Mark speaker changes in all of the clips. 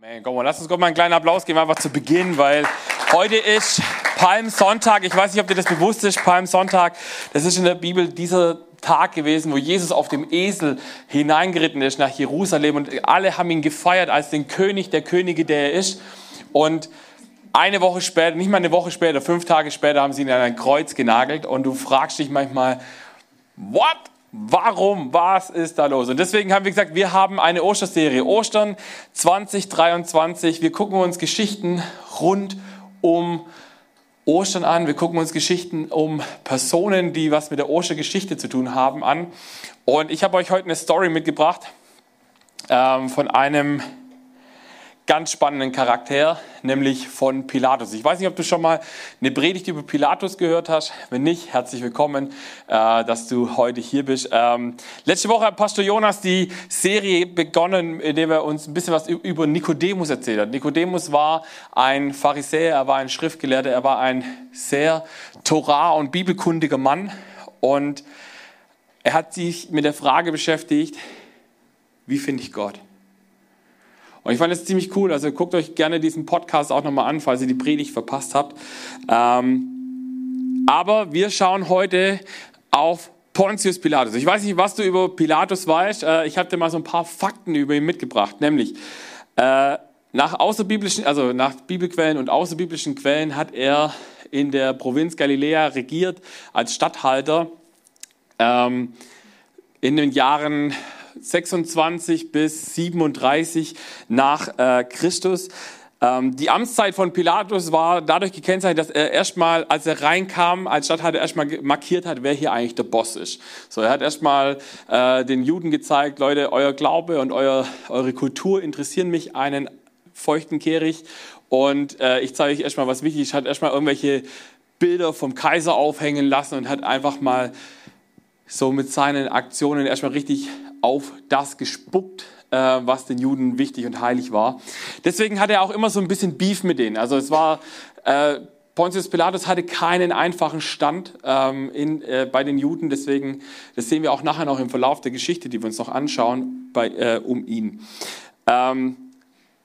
Speaker 1: Man, komm mal, lass uns Gott mal einen kleinen Applaus geben, einfach zu Beginn, weil heute ist Palmsonntag. Ich weiß nicht, ob dir das bewusst ist, Palmsonntag. Das ist in der Bibel dieser Tag gewesen, wo Jesus auf dem Esel hineingeritten ist nach Jerusalem und alle haben ihn gefeiert als den König der Könige, der er ist. Und eine Woche später, nicht mal eine Woche später, fünf Tage später haben sie ihn an ein Kreuz genagelt und du fragst dich manchmal, what? Warum? Was ist da los? Und deswegen haben wir gesagt, wir haben eine Osterserie. Ostern 2023. Wir gucken uns Geschichten rund um Ostern an. Wir gucken uns Geschichten um Personen, die was mit der Ostergeschichte zu tun haben, an. Und ich habe euch heute eine Story mitgebracht ähm, von einem ganz spannenden Charakter, nämlich von Pilatus. Ich weiß nicht, ob du schon mal eine Predigt über Pilatus gehört hast. Wenn nicht, herzlich willkommen, äh, dass du heute hier bist. Ähm, letzte Woche hat Pastor Jonas die Serie begonnen, in der er uns ein bisschen was über Nikodemus erzählt hat. Nikodemus war ein Pharisäer, er war ein Schriftgelehrter, er war ein sehr Torah- und bibelkundiger Mann und er hat sich mit der Frage beschäftigt, wie finde ich Gott? Und ich fand es ziemlich cool. Also guckt euch gerne diesen Podcast auch nochmal an, falls ihr die Predigt verpasst habt. Ähm, aber wir schauen heute auf Pontius Pilatus. Ich weiß nicht, was du über Pilatus weißt. Äh, ich habe dir mal so ein paar Fakten über ihn mitgebracht. Nämlich, äh, nach außerbiblischen, also nach Bibelquellen und außerbiblischen Quellen hat er in der Provinz Galiläa regiert als Statthalter ähm, in den Jahren 26 bis 37 nach äh, Christus. Ähm, die Amtszeit von Pilatus war dadurch gekennzeichnet, dass er erstmal, als er reinkam, als Stadthalter erstmal markiert hat, wer hier eigentlich der Boss ist. So, er hat erstmal äh, den Juden gezeigt, Leute, euer Glaube und euer, eure Kultur interessieren mich einen feuchten Kehricht und äh, ich zeige euch erstmal, was wichtig ist. Hat erstmal irgendwelche Bilder vom Kaiser aufhängen lassen und hat einfach mal so mit seinen Aktionen erstmal richtig auf das gespuckt, äh, was den Juden wichtig und heilig war. Deswegen hatte er auch immer so ein bisschen Beef mit denen. Also es war, äh, Pontius Pilatus hatte keinen einfachen Stand ähm, in, äh, bei den Juden, deswegen, das sehen wir auch nachher noch im Verlauf der Geschichte, die wir uns noch anschauen, bei, äh, um ihn. Ähm,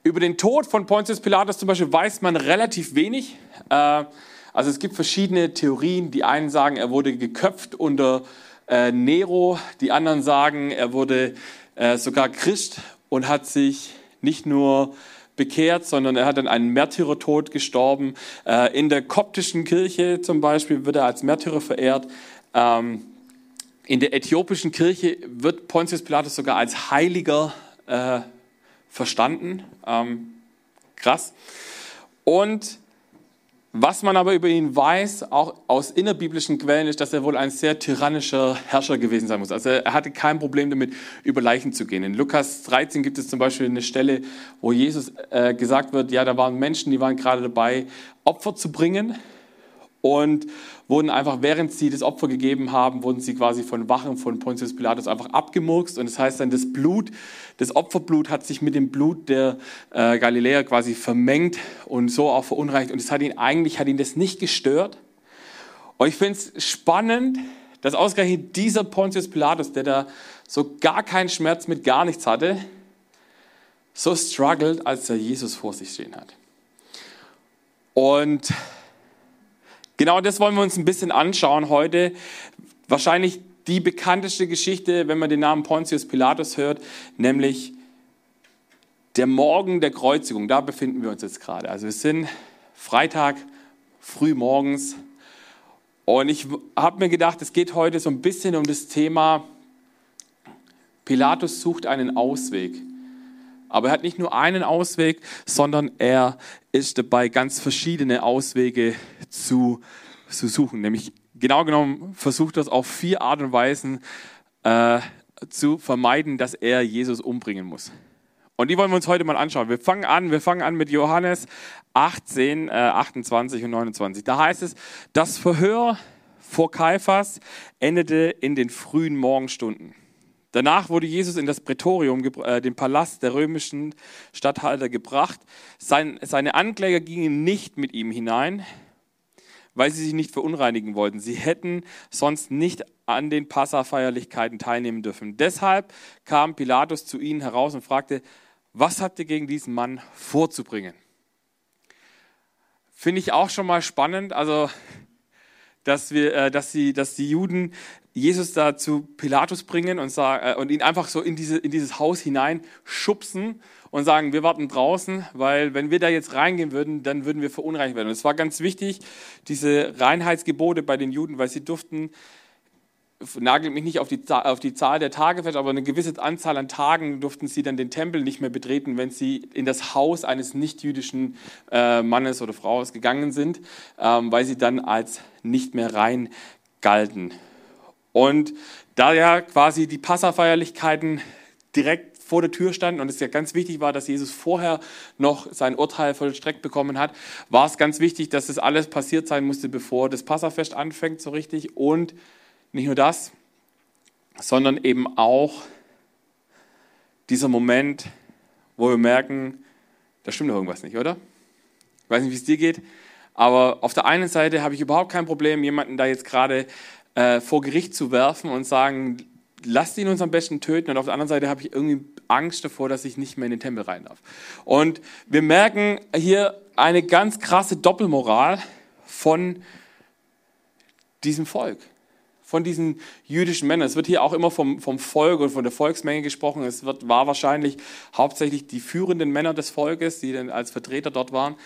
Speaker 1: über den Tod von Pontius Pilatus zum Beispiel weiß man relativ wenig. Äh, also es gibt verschiedene Theorien. Die einen sagen, er wurde geköpft unter äh, Nero. Die anderen sagen, er wurde äh, sogar Christ und hat sich nicht nur bekehrt, sondern er hat dann einen Märtyrertod gestorben. Äh, in der koptischen Kirche zum Beispiel wird er als Märtyrer verehrt. Ähm, in der äthiopischen Kirche wird Pontius Pilatus sogar als Heiliger äh, verstanden. Ähm, krass. Und was man aber über ihn weiß, auch aus innerbiblischen Quellen, ist, dass er wohl ein sehr tyrannischer Herrscher gewesen sein muss. Also er hatte kein Problem damit, über Leichen zu gehen. In Lukas 13 gibt es zum Beispiel eine Stelle, wo Jesus äh, gesagt wird, ja, da waren Menschen, die waren gerade dabei, Opfer zu bringen und wurden einfach, während sie das Opfer gegeben haben, wurden sie quasi von Wachen von Pontius Pilatus einfach abgemurkst. Und das heißt dann, das Blut, das Opferblut hat sich mit dem Blut der äh, Galiläer quasi vermengt und so auch verunreinigt. Und es hat ihn eigentlich, hat ihn das nicht gestört. Und ich finde es spannend, dass ausgerechnet dieser Pontius Pilatus, der da so gar keinen Schmerz mit gar nichts hatte, so struggelt, als er Jesus vor sich stehen hat. Und Genau das wollen wir uns ein bisschen anschauen heute. Wahrscheinlich die bekannteste Geschichte, wenn man den Namen Pontius Pilatus hört, nämlich der Morgen der Kreuzigung. Da befinden wir uns jetzt gerade. Also wir sind Freitag früh morgens und ich habe mir gedacht, es geht heute so ein bisschen um das Thema, Pilatus sucht einen Ausweg. Aber er hat nicht nur einen Ausweg, sondern er ist dabei, ganz verschiedene Auswege zu, zu suchen. Nämlich genau genommen versucht das auf vier Art und Weisen äh, zu vermeiden, dass er Jesus umbringen muss. Und die wollen wir uns heute mal anschauen. Wir fangen an, wir fangen an mit Johannes 18, äh, 28 und 29. Da heißt es, das Verhör vor Kaiphas endete in den frühen Morgenstunden. Danach wurde Jesus in das Prätorium, äh, den Palast der römischen Statthalter, gebracht. Sein, seine Ankläger gingen nicht mit ihm hinein, weil sie sich nicht verunreinigen wollten. Sie hätten sonst nicht an den Passafeierlichkeiten teilnehmen dürfen. Deshalb kam Pilatus zu ihnen heraus und fragte, was habt ihr gegen diesen Mann vorzubringen? Finde ich auch schon mal spannend, also dass, wir, äh, dass, sie, dass die Juden Jesus da zu Pilatus bringen und, sagen, äh, und ihn einfach so in, diese, in dieses Haus hinein schubsen und sagen, wir warten draußen, weil wenn wir da jetzt reingehen würden, dann würden wir verunreinigt werden. Und es war ganz wichtig, diese Reinheitsgebote bei den Juden, weil sie durften nagelt mich nicht auf die, auf die Zahl der Tage fest, aber eine gewisse Anzahl an Tagen durften sie dann den Tempel nicht mehr betreten, wenn sie in das Haus eines nicht-jüdischen äh, Mannes oder Fraues gegangen sind, ähm, weil sie dann als nicht mehr rein galten. Und da ja quasi die Passafeierlichkeiten direkt vor der Tür standen und es ja ganz wichtig war, dass Jesus vorher noch sein Urteil vollstreckt bekommen hat, war es ganz wichtig, dass das alles passiert sein musste, bevor das Passafest anfängt so richtig und nicht nur das, sondern eben auch dieser Moment, wo wir merken, da stimmt doch irgendwas nicht, oder? Ich weiß nicht, wie es dir geht, aber auf der einen Seite habe ich überhaupt kein Problem, jemanden da jetzt gerade äh, vor Gericht zu werfen und sagen, lasst ihn uns am besten töten. Und auf der anderen Seite habe ich irgendwie Angst davor, dass ich nicht mehr in den Tempel rein darf. Und wir merken hier eine ganz krasse Doppelmoral von diesem Volk von diesen jüdischen Männern. Es wird hier auch immer vom, vom Volk und von der Volksmenge gesprochen. Es wird, war wahrscheinlich hauptsächlich die führenden Männer des Volkes, die dann als Vertreter dort waren.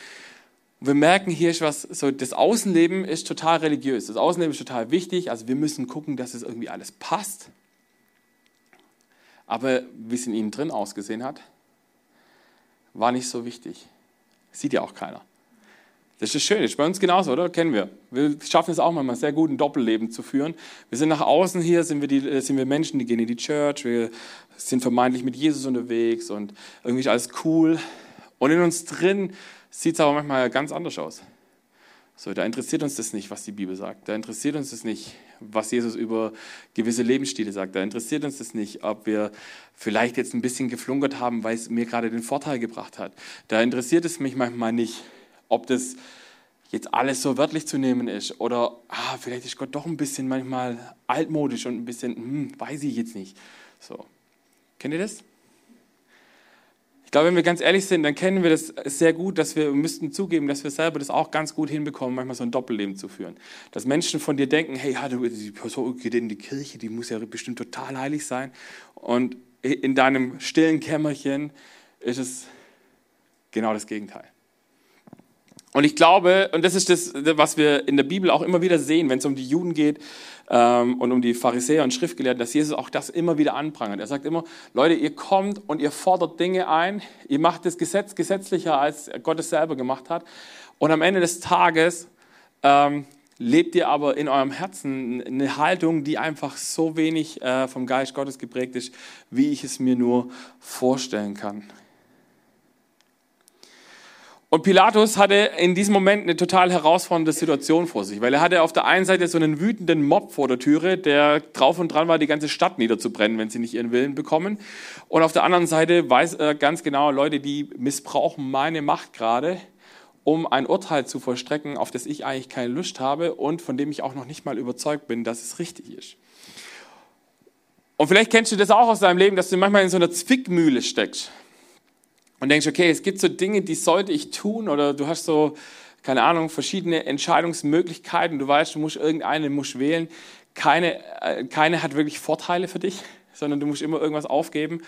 Speaker 1: Und wir merken hier ist was, so das Außenleben ist total religiös. Das Außenleben ist total wichtig. Also wir müssen gucken, dass es irgendwie alles passt. Aber wie es in ihnen drin ausgesehen hat, war nicht so wichtig. Sieht ja auch keiner. Das ist schön, das ist bei uns genauso, oder? Kennen wir. Wir schaffen es auch manchmal sehr gut, ein Doppelleben zu führen. Wir sind nach außen hier, sind wir, die, äh, sind wir Menschen, die gehen in die Church, wir sind vermeintlich mit Jesus unterwegs und irgendwie ist alles cool. Und in uns drin sieht es aber manchmal ganz anders aus. So, da interessiert uns das nicht, was die Bibel sagt. Da interessiert uns das nicht, was Jesus über gewisse Lebensstile sagt. Da interessiert uns das nicht, ob wir vielleicht jetzt ein bisschen geflunkert haben, weil es mir gerade den Vorteil gebracht hat. Da interessiert es mich manchmal nicht, ob das jetzt alles so wörtlich zu nehmen ist oder ah, vielleicht ist Gott doch ein bisschen manchmal altmodisch und ein bisschen, hm, weiß ich jetzt nicht. So. Kennt ihr das? Ich glaube, wenn wir ganz ehrlich sind, dann kennen wir das sehr gut, dass wir müssten zugeben, dass wir selber das auch ganz gut hinbekommen, manchmal so ein Doppelleben zu führen. Dass Menschen von dir denken, hey, die Person geht in die Kirche, die muss ja bestimmt total heilig sein. Und in deinem stillen Kämmerchen ist es genau das Gegenteil. Und ich glaube, und das ist das, was wir in der Bibel auch immer wieder sehen, wenn es um die Juden geht ähm, und um die Pharisäer und Schriftgelehrten, dass Jesus auch das immer wieder anprangert. Er sagt immer, Leute, ihr kommt und ihr fordert Dinge ein, ihr macht das Gesetz gesetzlicher, als Gott es selber gemacht hat. Und am Ende des Tages ähm, lebt ihr aber in eurem Herzen eine Haltung, die einfach so wenig äh, vom Geist Gottes geprägt ist, wie ich es mir nur vorstellen kann. Und Pilatus hatte in diesem Moment eine total herausfordernde Situation vor sich, weil er hatte auf der einen Seite so einen wütenden Mob vor der Türe, der drauf und dran war, die ganze Stadt niederzubrennen, wenn sie nicht ihren Willen bekommen. Und auf der anderen Seite weiß er ganz genau, Leute, die missbrauchen meine Macht gerade, um ein Urteil zu vollstrecken, auf das ich eigentlich keine Lust habe und von dem ich auch noch nicht mal überzeugt bin, dass es richtig ist. Und vielleicht kennst du das auch aus deinem Leben, dass du manchmal in so einer Zwickmühle steckst und denkst, okay, es gibt so Dinge, die sollte ich tun oder du hast so, keine Ahnung, verschiedene Entscheidungsmöglichkeiten. Du weißt, du musst irgendeine musst wählen. Keine, äh, keine hat wirklich Vorteile für dich, sondern du musst immer irgendwas aufgeben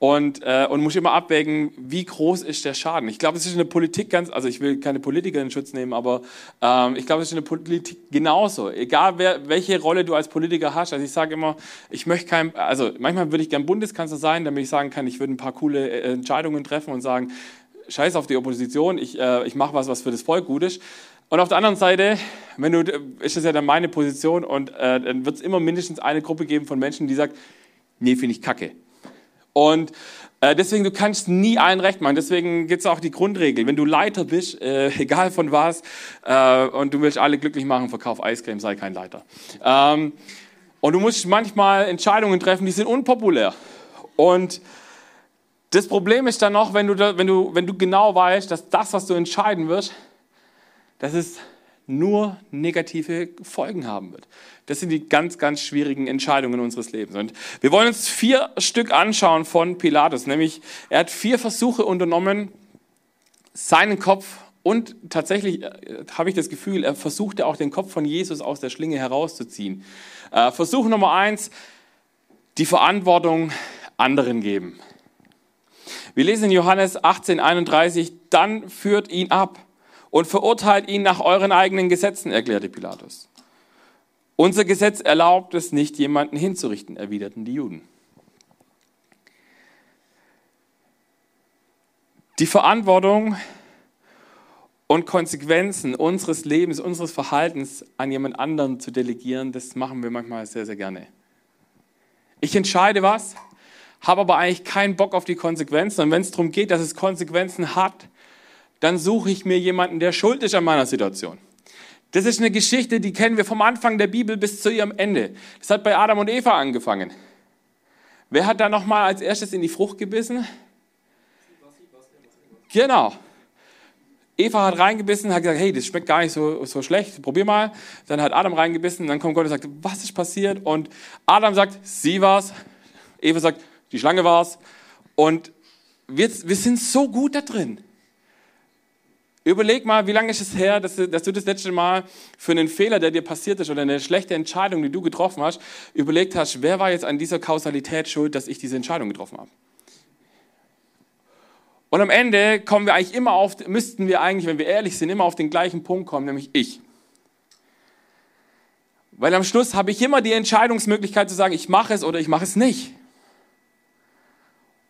Speaker 1: und, äh, und muss immer abwägen, wie groß ist der Schaden. Ich glaube, es ist in der Politik ganz, also ich will keine Politiker in Schutz nehmen, aber ähm, ich glaube, es ist in der Politik genauso. Egal, wer, welche Rolle du als Politiker hast. Also ich sage immer, ich möchte kein, also manchmal würde ich gern Bundeskanzler sein, damit ich sagen kann, ich würde ein paar coole äh, Entscheidungen treffen und sagen, scheiß auf die Opposition, ich, äh, ich mache was, was für das Volk gut ist. Und auf der anderen Seite, wenn du, ist das ja dann meine Position und äh, dann wird es immer mindestens eine Gruppe geben von Menschen, die sagt, nee, finde ich kacke. Und äh, deswegen, du kannst nie allen recht machen. Deswegen gibt es auch die Grundregel. Wenn du Leiter bist, äh, egal von was, äh, und du willst alle glücklich machen, verkauf Eiscreme, sei kein Leiter. Ähm, und du musst manchmal Entscheidungen treffen, die sind unpopulär. Und das Problem ist dann noch, wenn du, wenn du, wenn du genau weißt, dass das, was du entscheiden wirst, das ist nur negative Folgen haben wird. Das sind die ganz, ganz schwierigen Entscheidungen unseres Lebens. Und wir wollen uns vier Stück anschauen von Pilatus, nämlich er hat vier Versuche unternommen, seinen Kopf und tatsächlich äh, habe ich das Gefühl, er versuchte auch den Kopf von Jesus aus der Schlinge herauszuziehen. Äh, Versuch Nummer eins, die Verantwortung anderen geben. Wir lesen in Johannes 18, 31, dann führt ihn ab und verurteilt ihn nach euren eigenen Gesetzen, erklärte Pilatus. Unser Gesetz erlaubt es nicht, jemanden hinzurichten, erwiderten die Juden. Die Verantwortung und Konsequenzen unseres Lebens, unseres Verhaltens an jemand anderen zu delegieren, das machen wir manchmal sehr, sehr gerne. Ich entscheide was, habe aber eigentlich keinen Bock auf die Konsequenzen. Und wenn es darum geht, dass es Konsequenzen hat, dann suche ich mir jemanden, der schuld ist an meiner Situation. Das ist eine Geschichte, die kennen wir vom Anfang der Bibel bis zu ihrem Ende. Das hat bei Adam und Eva angefangen. Wer hat da nochmal als erstes in die Frucht gebissen? Genau. Eva hat reingebissen, hat gesagt, hey, das schmeckt gar nicht so, so schlecht, probier mal. Dann hat Adam reingebissen, dann kommt Gott und sagt, was ist passiert? Und Adam sagt, sie war's. Eva sagt, die Schlange war's. Und wir, wir sind so gut da drin. Überleg mal, wie lange ist es her, dass du, dass du das letzte Mal für einen Fehler, der dir passiert ist oder eine schlechte Entscheidung, die du getroffen hast, überlegt hast, wer war jetzt an dieser Kausalität schuld, dass ich diese Entscheidung getroffen habe. Und am Ende kommen wir eigentlich immer auf, müssten wir eigentlich, wenn wir ehrlich sind, immer auf den gleichen Punkt kommen, nämlich ich. Weil am Schluss habe ich immer die Entscheidungsmöglichkeit zu sagen, ich mache es oder ich mache es nicht.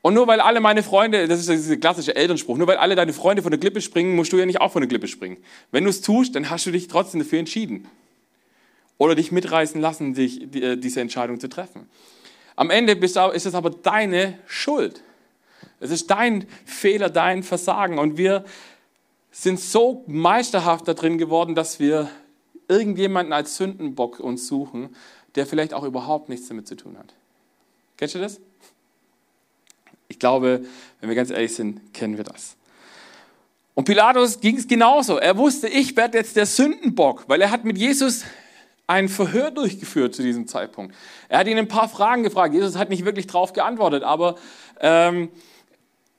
Speaker 1: Und nur weil alle meine Freunde, das ist dieser klassische Elternspruch, nur weil alle deine Freunde von der Klippe springen, musst du ja nicht auch von der Klippe springen. Wenn du es tust, dann hast du dich trotzdem dafür entschieden. Oder dich mitreißen lassen, dich, äh, diese Entscheidung zu treffen. Am Ende ist es aber deine Schuld. Es ist dein Fehler, dein Versagen. Und wir sind so meisterhaft da drin geworden, dass wir irgendjemanden als Sündenbock uns suchen, der vielleicht auch überhaupt nichts damit zu tun hat. Kennst du das? Ich glaube, wenn wir ganz ehrlich sind, kennen wir das. Und Pilatus ging es genauso. Er wusste, ich werde jetzt der Sündenbock, weil er hat mit Jesus ein Verhör durchgeführt zu diesem Zeitpunkt. Er hat ihn ein paar Fragen gefragt. Jesus hat nicht wirklich darauf geantwortet, aber ähm,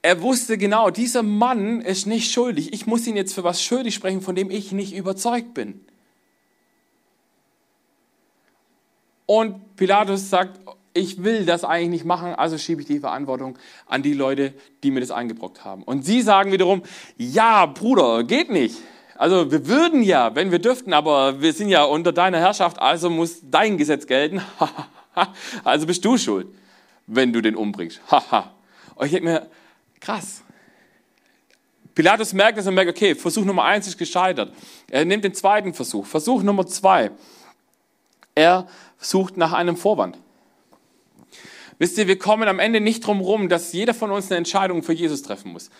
Speaker 1: er wusste genau, dieser Mann ist nicht schuldig. Ich muss ihn jetzt für was schuldig sprechen, von dem ich nicht überzeugt bin. Und Pilatus sagt, ich will das eigentlich nicht machen, also schiebe ich die Verantwortung an die Leute, die mir das eingebrockt haben. Und sie sagen wiederum, ja, Bruder, geht nicht. Also wir würden ja, wenn wir dürften, aber wir sind ja unter deiner Herrschaft, also muss dein Gesetz gelten. also bist du schuld, wenn du den umbringst. Und ich denke mir, Krass. Pilatus merkt es und merkt, okay, Versuch Nummer eins ist gescheitert. Er nimmt den zweiten Versuch. Versuch Nummer zwei. Er sucht nach einem Vorwand. Wisst ihr, wir kommen am Ende nicht drum rum, dass jeder von uns eine Entscheidung für Jesus treffen muss.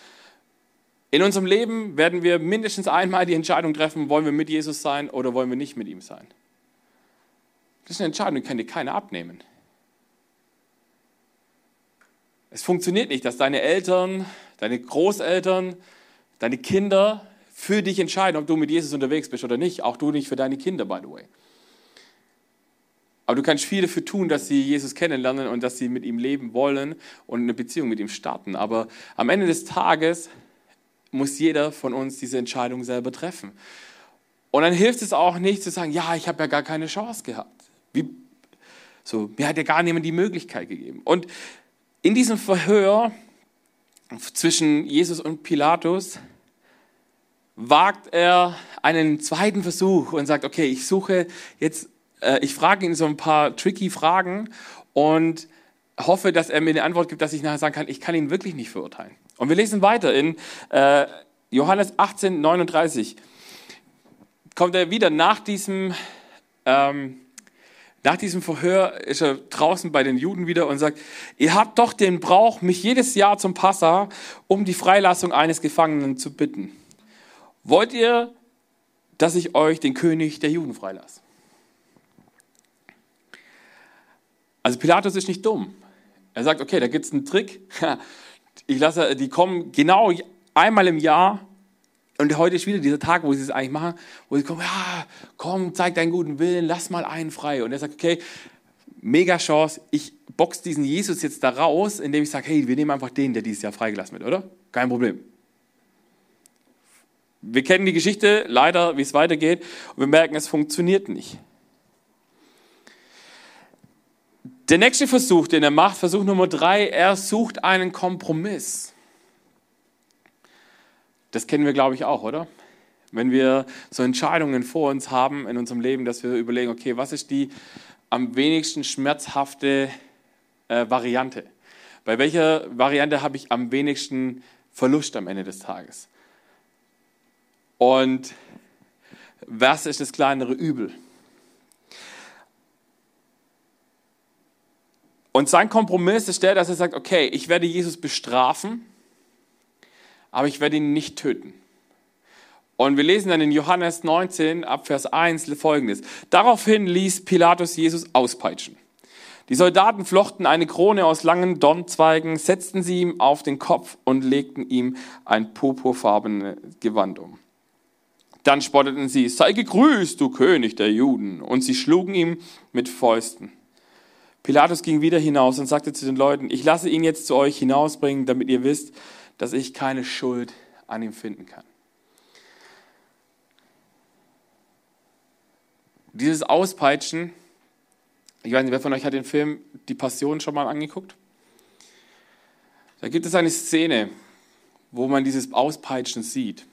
Speaker 1: In unserem Leben werden wir mindestens einmal die Entscheidung treffen, wollen wir mit Jesus sein oder wollen wir nicht mit ihm sein. Das ist eine Entscheidung, die kann dir keiner abnehmen. Es funktioniert nicht, dass deine Eltern, deine Großeltern, deine Kinder für dich entscheiden, ob du mit Jesus unterwegs bist oder nicht. Auch du nicht für deine Kinder, by the way. Aber du kannst viel dafür tun, dass sie Jesus kennenlernen und dass sie mit ihm leben wollen und eine Beziehung mit ihm starten. Aber am Ende des Tages muss jeder von uns diese Entscheidung selber treffen. Und dann hilft es auch nicht zu sagen, ja, ich habe ja gar keine Chance gehabt. Wie, so, mir hat ja gar niemand die Möglichkeit gegeben. Und in diesem Verhör zwischen Jesus und Pilatus wagt er einen zweiten Versuch und sagt, okay, ich suche jetzt, ich frage ihn so ein paar tricky Fragen und hoffe, dass er mir eine Antwort gibt, dass ich nachher sagen kann, ich kann ihn wirklich nicht verurteilen. Und wir lesen weiter in äh, Johannes 18, 39. Kommt er wieder nach diesem ähm, nach diesem Verhör ist er draußen bei den Juden wieder und sagt, ihr habt doch den Brauch, mich jedes Jahr zum Passa um die Freilassung eines Gefangenen zu bitten. Wollt ihr, dass ich euch den König der Juden freilasse? Also Pilatus ist nicht dumm. Er sagt, okay, da gibt's einen Trick. Ich lasse, die kommen genau einmal im Jahr Und heute ist wieder dieser Tag, wo sie es eigentlich machen, wo sie kommen, ja, komm, zeig deinen guten Willen, lass mal einen frei. Und er sagt, okay, mega Chance, ich box diesen Jesus jetzt da raus, indem ich sage, hey, wir nehmen einfach den, der dieses Jahr freigelassen wird, oder? Kein Problem. Wir kennen die Geschichte leider, wie es weitergeht, und wir merken, es funktioniert nicht. Der nächste Versuch, den er macht, Versuch Nummer drei, er sucht einen Kompromiss. Das kennen wir, glaube ich, auch, oder? Wenn wir so Entscheidungen vor uns haben in unserem Leben, dass wir überlegen, okay, was ist die am wenigsten schmerzhafte äh, Variante? Bei welcher Variante habe ich am wenigsten Verlust am Ende des Tages? Und was ist das kleinere Übel? Und sein Kompromiss ist der, dass er sagt, okay, ich werde Jesus bestrafen, aber ich werde ihn nicht töten. Und wir lesen dann in Johannes 19 ab Vers 1 folgendes. Daraufhin ließ Pilatus Jesus auspeitschen. Die Soldaten flochten eine Krone aus langen Dornzweigen, setzten sie ihm auf den Kopf und legten ihm ein purpurfarbenes Gewand um. Dann spotteten sie, sei gegrüßt, du König der Juden, und sie schlugen ihm mit Fäusten. Pilatus ging wieder hinaus und sagte zu den Leuten, ich lasse ihn jetzt zu euch hinausbringen, damit ihr wisst, dass ich keine Schuld an ihm finden kann. Dieses Auspeitschen, ich weiß nicht, wer von euch hat den Film Die Passion schon mal angeguckt? Da gibt es eine Szene, wo man dieses Auspeitschen sieht.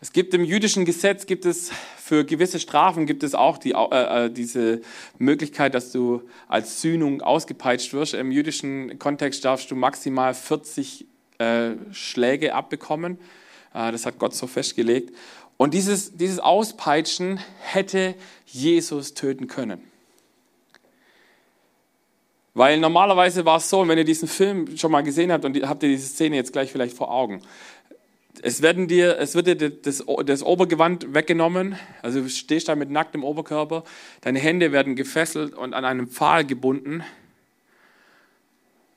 Speaker 1: Es gibt im jüdischen Gesetz, gibt es für gewisse Strafen, gibt es auch die, äh, äh, diese Möglichkeit, dass du als Sühnung ausgepeitscht wirst. Im jüdischen Kontext darfst du maximal 40 äh, Schläge abbekommen. Äh, das hat Gott so festgelegt. Und dieses, dieses Auspeitschen hätte Jesus töten können. Weil normalerweise war es so, wenn ihr diesen Film schon mal gesehen habt und habt ihr diese Szene jetzt gleich vielleicht vor Augen es, werden dir, es wird dir das, das Obergewand weggenommen, also du stehst da mit nacktem Oberkörper, deine Hände werden gefesselt und an einem Pfahl gebunden.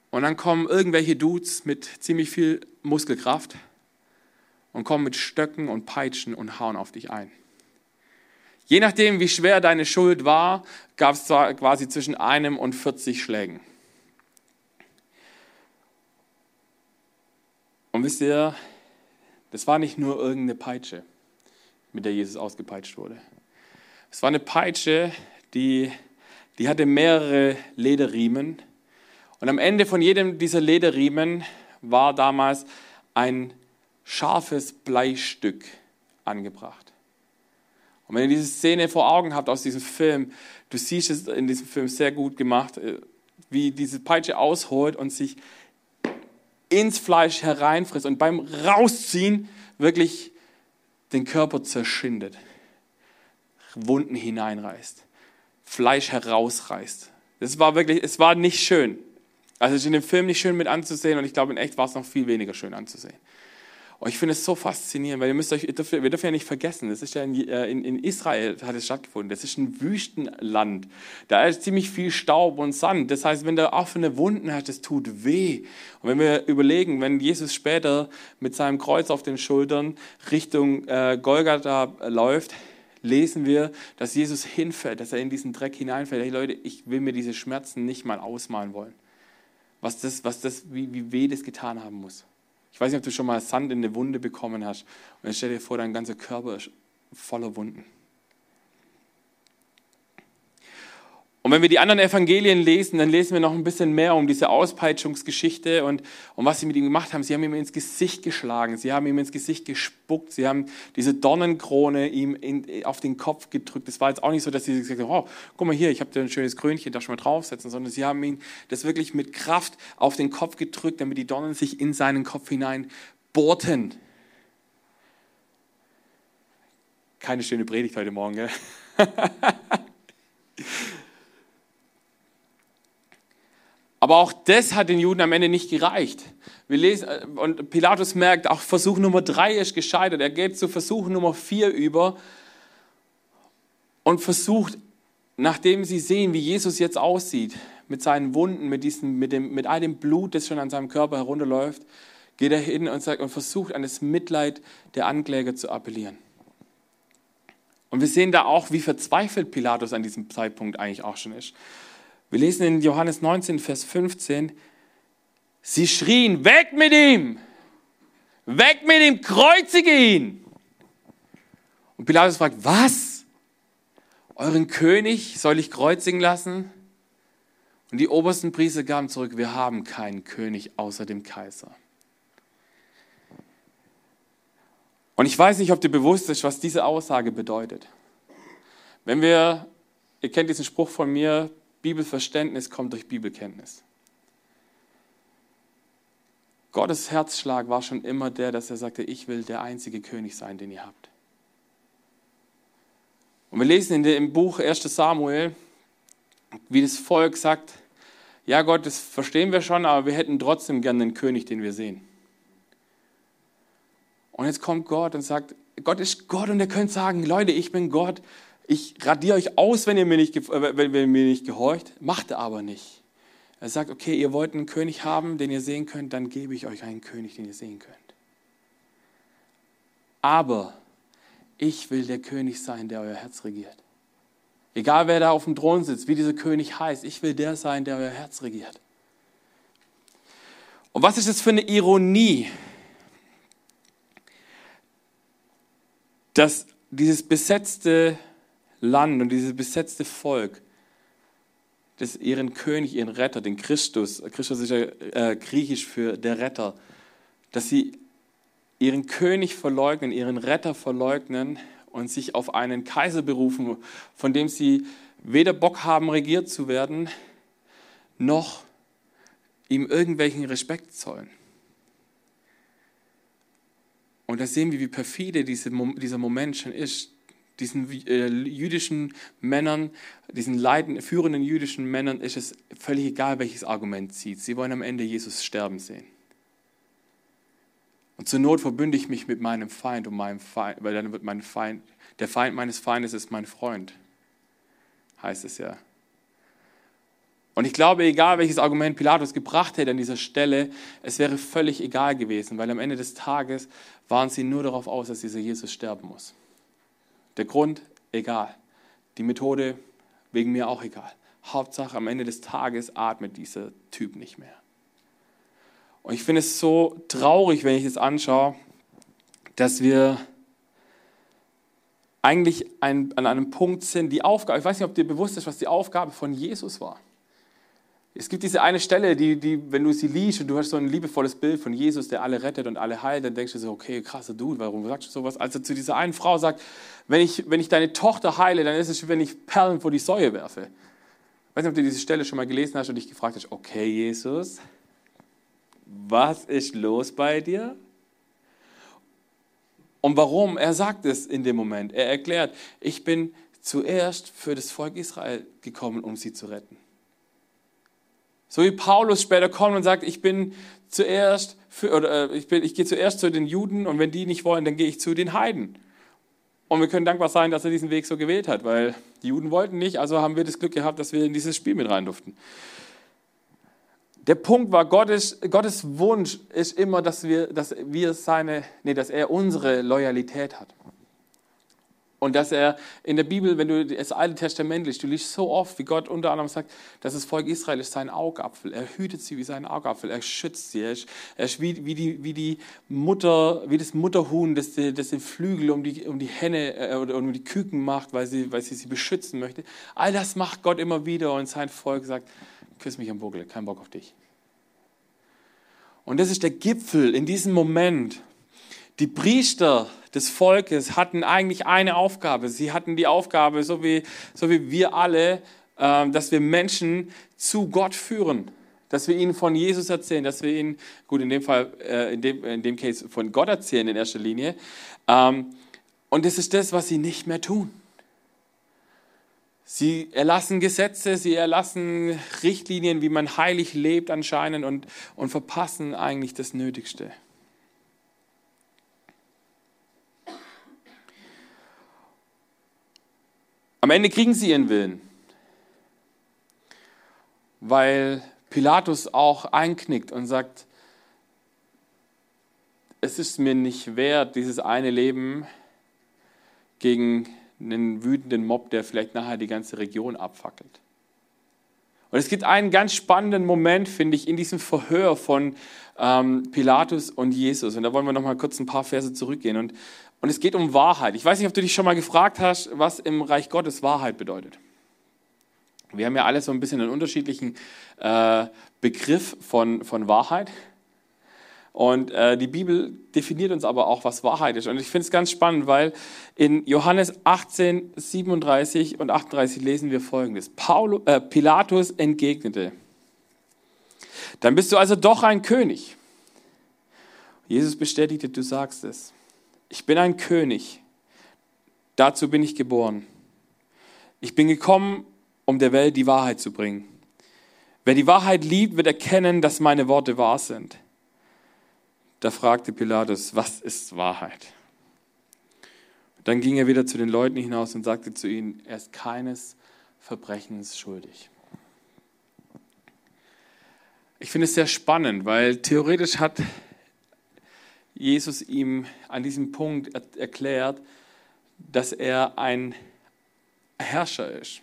Speaker 1: Und dann kommen irgendwelche Dudes mit ziemlich viel Muskelkraft und kommen mit Stöcken und Peitschen und hauen auf dich ein. Je nachdem, wie schwer deine Schuld war, gab es quasi zwischen einem und 40 Schlägen. Und wisst ihr, das war nicht nur irgendeine Peitsche, mit der Jesus ausgepeitscht wurde. Es war eine Peitsche, die, die hatte mehrere Lederriemen. Und am Ende von jedem dieser Lederriemen war damals ein scharfes Bleistück angebracht. Und wenn ihr diese Szene vor Augen habt aus diesem Film, du siehst es in diesem Film sehr gut gemacht, äh, wie diese Peitsche ausholt und sich ins Fleisch hereinfrisst und beim Rausziehen wirklich den Körper zerschindet, Wunden hineinreißt, Fleisch herausreißt. Das war wirklich, es war nicht schön. Also es ist in dem Film nicht schön mit anzusehen und ich glaube in echt war es noch viel weniger schön anzusehen. Und ich finde es so faszinierend, weil ihr müsst euch, wir dürfen ja nicht vergessen, das ist ja in, äh, in, in, Israel hat es stattgefunden. Das ist ein Wüstenland. Da ist ziemlich viel Staub und Sand. Das heißt, wenn du offene Wunden hast, das tut weh. Und wenn wir überlegen, wenn Jesus später mit seinem Kreuz auf den Schultern Richtung äh, Golgatha läuft, lesen wir, dass Jesus hinfällt, dass er in diesen Dreck hineinfällt. Hey Leute, ich will mir diese Schmerzen nicht mal ausmalen wollen. Was das, was das, wie, wie weh das getan haben muss. Ich weiß nicht, ob du schon mal Sand in eine Wunde bekommen hast. Und dann stell dir vor, dein ganzer Körper ist voller Wunden. Und wenn wir die anderen Evangelien lesen, dann lesen wir noch ein bisschen mehr um diese Auspeitschungsgeschichte und um was sie mit ihm gemacht haben. Sie haben ihm ins Gesicht geschlagen, sie haben ihm ins Gesicht gespuckt, sie haben diese Dornenkrone ihm in, auf den Kopf gedrückt. Es war jetzt auch nicht so, dass sie gesagt haben, oh, guck mal hier, ich habe dir ein schönes Krönchen, da schon mal draufsetzen, sondern sie haben ihn das wirklich mit Kraft auf den Kopf gedrückt, damit die Dornen sich in seinen Kopf hinein bohrten. Keine schöne Predigt heute Morgen, gell? Aber auch das hat den Juden am Ende nicht gereicht. Wir lesen, äh, und Pilatus merkt, auch Versuch Nummer drei ist gescheitert. Er geht zu Versuch Nummer vier über und versucht, nachdem sie sehen, wie Jesus jetzt aussieht, mit seinen Wunden, mit, diesem, mit, dem, mit all dem Blut, das schon an seinem Körper herunterläuft, geht er hin und, sagt, und versucht an das Mitleid der Ankläger zu appellieren. Und wir sehen da auch, wie verzweifelt Pilatus an diesem Zeitpunkt eigentlich auch schon ist. Wir lesen in Johannes 19, Vers 15, sie schrien, weg mit ihm, weg mit ihm, kreuzige ihn. Und Pilatus fragt, was? Euren König soll ich kreuzigen lassen? Und die obersten Priester gaben zurück, wir haben keinen König außer dem Kaiser. Und ich weiß nicht, ob dir bewusst ist, was diese Aussage bedeutet. Wenn wir, ihr kennt diesen Spruch von mir, Bibelverständnis kommt durch Bibelkenntnis. Gottes Herzschlag war schon immer der, dass er sagte, ich will der einzige König sein, den ihr habt. Und wir lesen in dem Buch 1 Samuel, wie das Volk sagt, ja Gott, das verstehen wir schon, aber wir hätten trotzdem gerne einen König, den wir sehen. Und jetzt kommt Gott und sagt, Gott ist Gott und er könnte sagen, Leute, ich bin Gott, ich radiere euch aus, wenn ihr mir nicht, äh, wenn ihr mir nicht gehorcht, macht er aber nicht. Er sagt, okay, ihr wollt einen König haben, den ihr sehen könnt, dann gebe ich euch einen König, den ihr sehen könnt. Aber ich will der König sein, der euer Herz regiert. Egal wer da auf dem Thron sitzt, wie dieser König heißt, ich will der sein, der euer Herz regiert. Und was ist das für eine Ironie, dass dieses besetzte Land und dieses besetzte Volk, das ihren König, ihren Retter, den Christus, Christus ist ja äh, griechisch für der Retter, dass sie ihren König verleugnen, ihren Retter verleugnen und sich auf einen Kaiser berufen, von dem sie weder Bock haben, regiert zu werden, noch ihm irgendwelchen Respekt zollen. Und da sehen wir, wie perfide diese, dieser Moment schon ist. Diesen äh, jüdischen Männern, diesen leiden, führenden jüdischen Männern ist es völlig egal, welches Argument zieht. Sie wollen am Ende Jesus sterben sehen. Und zur Not verbünde ich mich mit meinem Feind und meinem Feind, weil dann wird mein Feind, der Feind meines Feindes ist mein Freund, heißt es ja. Und ich glaube, egal welches Argument Pilatus gebracht hätte an dieser Stelle, es wäre völlig egal gewesen, weil am Ende des Tages waren sie nur darauf aus, dass dieser Jesus sterben muss. Der Grund, egal. Die Methode, wegen mir auch egal. Hauptsache, am Ende des Tages atmet dieser Typ nicht mehr. Und ich finde es so traurig, wenn ich es anschaue, dass wir eigentlich ein, an einem Punkt sind, die Aufgabe, ich weiß nicht, ob dir bewusst ist, was die Aufgabe von Jesus war. Es gibt diese eine Stelle, die, die, wenn du sie liest und du hast so ein liebevolles Bild von Jesus, der alle rettet und alle heilt, dann denkst du so, okay, krasser Dude, warum sagst du sowas? Als er zu dieser einen Frau sagt, wenn ich, wenn ich deine Tochter heile, dann ist es, wenn ich Perlen vor die Säue werfe. Ich weiß nicht, ob du diese Stelle schon mal gelesen hast und dich gefragt hast, okay, Jesus, was ist los bei dir? Und warum? Er sagt es in dem Moment. Er erklärt, ich bin zuerst für das Volk Israel gekommen, um sie zu retten. So wie Paulus später kommt und sagt, ich bin zuerst für, oder äh, ich, bin, ich gehe zuerst zu den Juden und wenn die nicht wollen, dann gehe ich zu den Heiden. Und wir können dankbar sein, dass er diesen Weg so gewählt hat, weil die Juden wollten nicht, also haben wir das Glück gehabt, dass wir in dieses Spiel mit rein durften. Der Punkt war, Gottes, Gottes Wunsch ist immer, dass wir, dass wir seine, nee, dass er unsere Loyalität hat. Und dass er in der Bibel, wenn du das Alte Testament liest, du liest so oft, wie Gott unter anderem sagt, dass das Volk Israel ist sein Augapfel. Er hütet sie wie sein Augapfel. Er schützt sie. Er ist, er ist wie, wie, die, wie die Mutter, wie das Mutterhuhn, das, das den Flügel um die, um die Henne äh, oder um die Küken macht, weil sie, weil sie sie beschützen möchte. All das macht Gott immer wieder und sein Volk sagt, küss mich am Buckel, kein Bock auf dich. Und das ist der Gipfel in diesem Moment. Die Priester des Volkes hatten eigentlich eine Aufgabe. Sie hatten die Aufgabe, so wie, so wie wir alle, äh, dass wir Menschen zu Gott führen. Dass wir ihnen von Jesus erzählen, dass wir ihnen, gut, in dem Fall, äh, in, dem, in dem Case von Gott erzählen in erster Linie. Ähm, und das ist das, was sie nicht mehr tun. Sie erlassen Gesetze, sie erlassen Richtlinien, wie man heilig lebt anscheinend und, und verpassen eigentlich das Nötigste. Am Ende kriegen sie ihren Willen, weil Pilatus auch einknickt und sagt, es ist mir nicht wert, dieses eine Leben gegen einen wütenden Mob, der vielleicht nachher die ganze Region abfackelt. Und es gibt einen ganz spannenden Moment, finde ich, in diesem Verhör von ähm, Pilatus und Jesus. Und da wollen wir noch mal kurz ein paar Verse zurückgehen. Und, und es geht um Wahrheit. Ich weiß nicht, ob du dich schon mal gefragt hast, was im Reich Gottes Wahrheit bedeutet. Wir haben ja alle so ein bisschen einen unterschiedlichen äh, Begriff von, von Wahrheit. Und äh, die Bibel definiert uns aber auch, was Wahrheit ist. Und ich finde es ganz spannend, weil in Johannes 18, 37 und 38 lesen wir folgendes. Paul, äh, Pilatus entgegnete, dann bist du also doch ein König. Jesus bestätigte, du sagst es. Ich bin ein König. Dazu bin ich geboren. Ich bin gekommen, um der Welt die Wahrheit zu bringen. Wer die Wahrheit liebt, wird erkennen, dass meine Worte wahr sind. Da fragte Pilatus, was ist Wahrheit? Dann ging er wieder zu den Leuten hinaus und sagte zu ihnen, er ist keines Verbrechens schuldig. Ich finde es sehr spannend, weil theoretisch hat Jesus ihm an diesem Punkt erklärt, dass er ein Herrscher ist.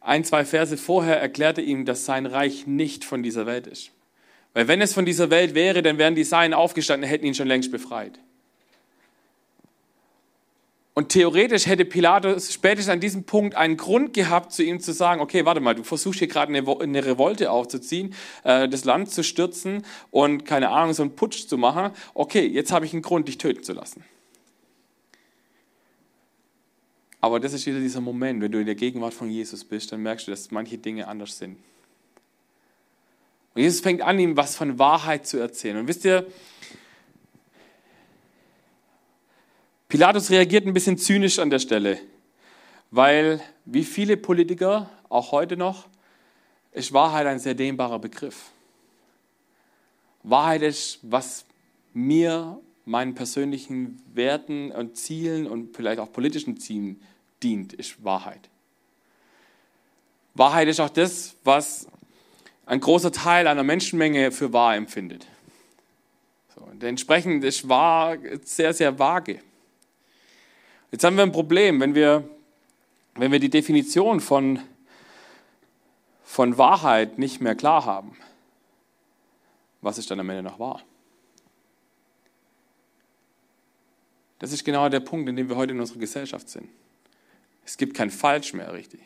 Speaker 1: Ein, zwei Verse vorher erklärte ihm, dass sein Reich nicht von dieser Welt ist. Weil wenn es von dieser Welt wäre, dann wären die Seinen aufgestanden und hätten ihn schon längst befreit. Und theoretisch hätte Pilatus spätestens an diesem Punkt einen Grund gehabt, zu ihm zu sagen, okay, warte mal, du versuchst hier gerade eine, Revolte aufzuziehen, äh, das Land zu stürzen und keine Ahnung, so einen Putsch zu machen. Okay, jetzt habe ich einen Grund, dich töten zu lassen. Aber das ist wieder dieser Moment, wenn du in der Gegenwart von Jesus bist, dann merkst du, dass manche Dinge anders sind. Und Jesus fängt an, ihm was von Wahrheit zu erzählen. Und wisst ihr, Pilatus reagiert ein bisschen zynisch an der Stelle, weil wie viele Politiker, auch heute noch, ist Wahrheit ein sehr dehnbarer Begriff. Wahrheit ist, was mir, meinen persönlichen Werten und Zielen und vielleicht auch politischen Zielen dient, ist Wahrheit. Wahrheit ist auch das, was ein großer Teil einer Menschenmenge für wahr empfindet. So, entsprechend ist wahr sehr, sehr vage. Jetzt haben wir ein Problem, wenn wir, wenn wir die Definition von, von Wahrheit nicht mehr klar haben. Was ist dann am Ende noch wahr? Das ist genau der Punkt, in dem wir heute in unserer Gesellschaft sind. Es gibt kein Falsch mehr, richtig.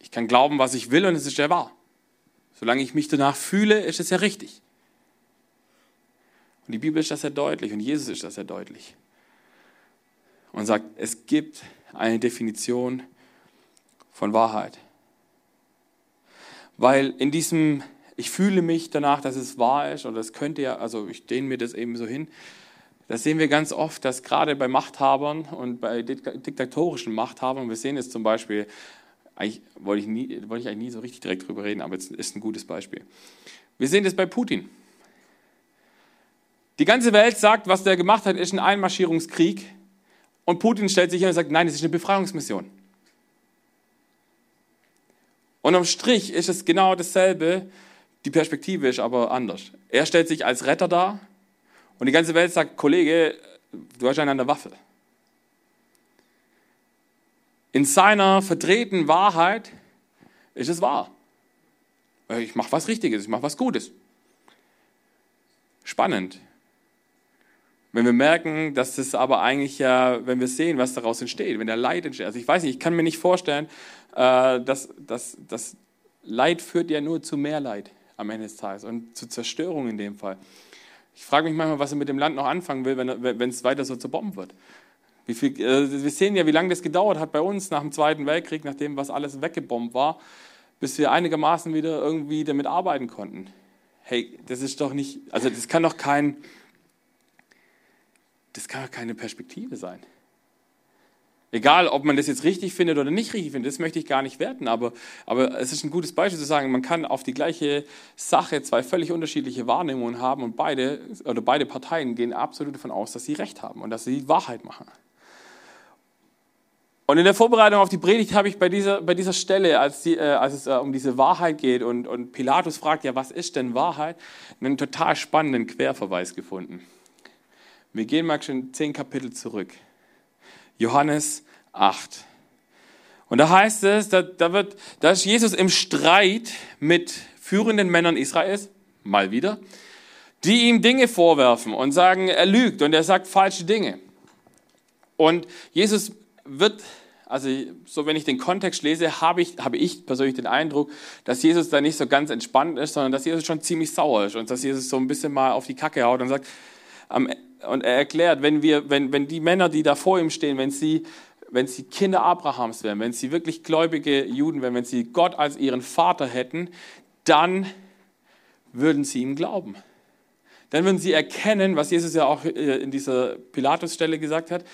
Speaker 1: Ich kann glauben, was ich will und es ist ja wahr. Solange ich mich danach fühle, ist es ja richtig. Und die Bibel ist das sehr deutlich und Jesus ist das sehr deutlich. Und sagt, es gibt eine Definition von Wahrheit. Weil in diesem, ich fühle mich danach, dass es wahr ist, oder es könnte ja, also ich dehne mir das eben so hin, das sehen wir ganz oft, dass gerade bei Machthabern und bei diktatorischen Machthabern, wir sehen es zum Beispiel eigentlich wollte ich, nie, wollte ich eigentlich nie so richtig direkt drüber reden, aber es ist ein gutes Beispiel. Wir sehen das bei Putin. Die ganze Welt sagt, was der gemacht hat, ist ein Einmarschierungskrieg. Und Putin stellt sich hin und sagt, nein, es ist eine Befreiungsmission. Und am Strich ist es genau dasselbe, die Perspektive ist aber anders. Er stellt sich als Retter dar und die ganze Welt sagt, Kollege, du hast eine Waffe in seiner verdrehten Wahrheit ist es wahr. Ich mache was Richtiges, ich mache was Gutes. Spannend. Wenn wir merken, dass das aber eigentlich ja, wenn wir sehen, was daraus entsteht, wenn der Leid entsteht. Also ich weiß nicht, ich kann mir nicht vorstellen, äh, dass das Leid führt ja nur zu mehr Leid am Ende des Tages und zu Zerstörung in dem Fall. Ich frage mich manchmal, was er mit dem Land noch anfangen will, wenn es weiter so zerbomben wird. Viel, äh, wir sehen ja, wie lange das gedauert hat bei uns nach dem Zweiten Weltkrieg, nachdem was alles weggebombt war, bis wir einigermaßen wieder irgendwie damit arbeiten konnten. Hey, das ist doch nicht, also das kann doch kein, das kann keine Perspektive sein. Egal, ob man das jetzt richtig findet oder nicht richtig findet, das möchte ich gar nicht werten, aber, aber es ist ein gutes Beispiel zu sagen, man kann auf die gleiche Sache zwei völlig unterschiedliche Wahrnehmungen haben und beide, oder beide Parteien gehen absolut davon aus, dass sie Recht haben und dass sie Wahrheit machen. Und in der Vorbereitung auf die Predigt habe ich bei dieser, bei dieser Stelle, als, die, äh, als es äh, um diese Wahrheit geht und, und Pilatus fragt, ja, was ist denn Wahrheit, einen total spannenden Querverweis gefunden. Wir gehen mal schon zehn Kapitel zurück. Johannes 8. Und da heißt es, da, da, wird, da ist Jesus im Streit mit führenden Männern Israels, mal wieder, die ihm Dinge vorwerfen und sagen, er lügt und er sagt falsche Dinge. Und Jesus wird, also so wenn ich den Kontext lese, habe ich, habe ich persönlich den Eindruck, dass Jesus da nicht so ganz entspannt ist, sondern dass Jesus schon ziemlich sauer ist und dass Jesus so ein bisschen mal auf die Kacke haut und sagt, und er erklärt, wenn wir, wenn, wenn die Männer, die da vor ihm stehen, wenn sie, wenn sie Kinder Abrahams wären, wenn sie wirklich gläubige Juden wären, wenn sie Gott als ihren Vater hätten, dann würden sie ihm glauben. Dann würden sie erkennen, was Jesus ja auch äh, in dieser Pilatus-Stelle gesagt hat,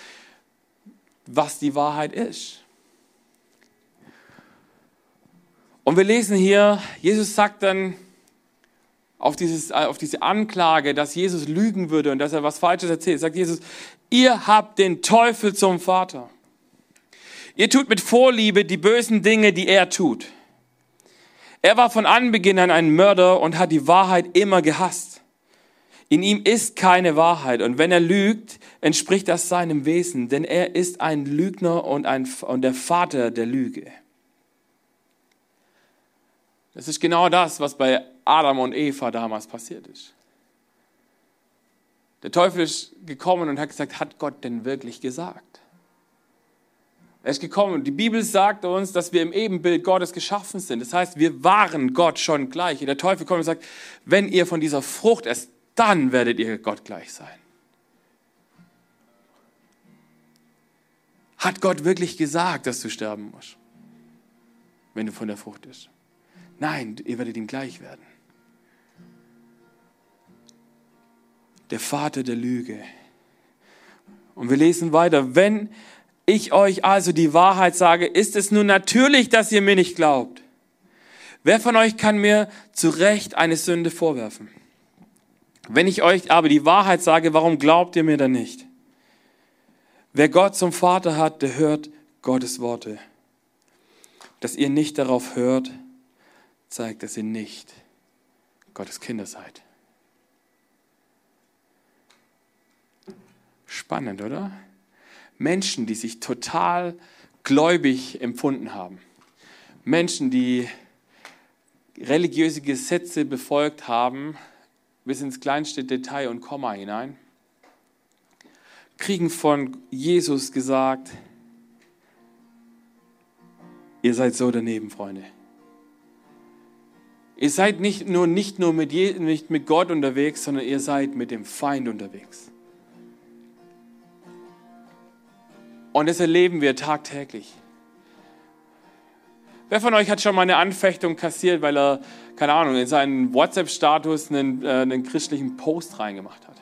Speaker 1: was die Wahrheit ist. Und wir lesen hier, Jesus sagt dann auf, dieses, auf diese Anklage, dass Jesus lügen würde und dass er was Falsches erzählt, sagt Jesus, ihr habt den Teufel zum Vater. Ihr tut mit Vorliebe die bösen Dinge, die er tut. Er war von Anbeginn an ein Mörder und hat die Wahrheit immer gehasst. In ihm ist keine Wahrheit und wenn er lügt, entspricht das seinem Wesen, denn er ist ein Lügner und, ein, und der Vater der Lüge. Das ist genau das, was bei Adam und Eva damals passiert ist. Der Teufel ist gekommen und hat gesagt, hat Gott denn wirklich gesagt? Er ist gekommen. Die Bibel sagt uns, dass wir im Ebenbild Gottes geschaffen sind. Das heißt, wir waren Gott schon gleich. Der Teufel kommt und sagt, wenn ihr von dieser Frucht esst, dann werdet ihr Gott gleich sein. Hat Gott wirklich gesagt, dass du sterben musst, wenn du von der Frucht isst? Nein, ihr werdet ihm gleich werden. Der Vater der Lüge. Und wir lesen weiter. Wenn ich euch also die Wahrheit sage, ist es nun natürlich, dass ihr mir nicht glaubt. Wer von euch kann mir zu Recht eine Sünde vorwerfen? Wenn ich euch aber die Wahrheit sage, warum glaubt ihr mir dann nicht? Wer Gott zum Vater hat, der hört Gottes Worte. Dass ihr nicht darauf hört, zeigt, dass ihr nicht Gottes Kinder seid. Spannend, oder? Menschen, die sich total gläubig empfunden haben. Menschen, die religiöse Gesetze befolgt haben, bis ins kleinste Detail und Komma hinein, kriegen von Jesus gesagt, ihr seid so daneben, Freunde. Ihr seid nicht nur, nicht nur mit, Je, nicht mit Gott unterwegs, sondern ihr seid mit dem Feind unterwegs. Und das erleben wir tagtäglich. Wer von euch hat schon mal eine Anfechtung kassiert, weil er, keine Ahnung, in seinen WhatsApp-Status einen, äh, einen christlichen Post reingemacht hat?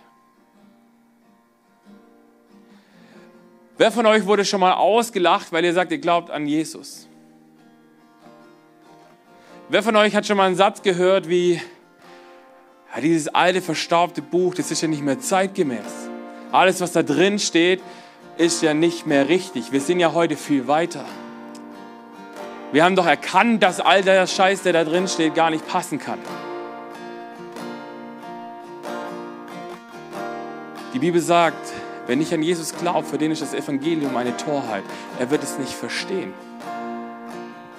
Speaker 1: Wer von euch wurde schon mal ausgelacht, weil ihr sagt, ihr glaubt an Jesus? Wer von euch hat schon mal einen Satz gehört wie, ja, dieses alte, verstaubte Buch, das ist ja nicht mehr zeitgemäß. Alles, was da drin steht, ist ja nicht mehr richtig. Wir sind ja heute viel weiter. Wir haben doch erkannt, dass all der Scheiß, der da drin steht, gar nicht passen kann. Die Bibel sagt, wer nicht an Jesus glaubt, für den ist das Evangelium eine Torheit. Er wird es nicht verstehen.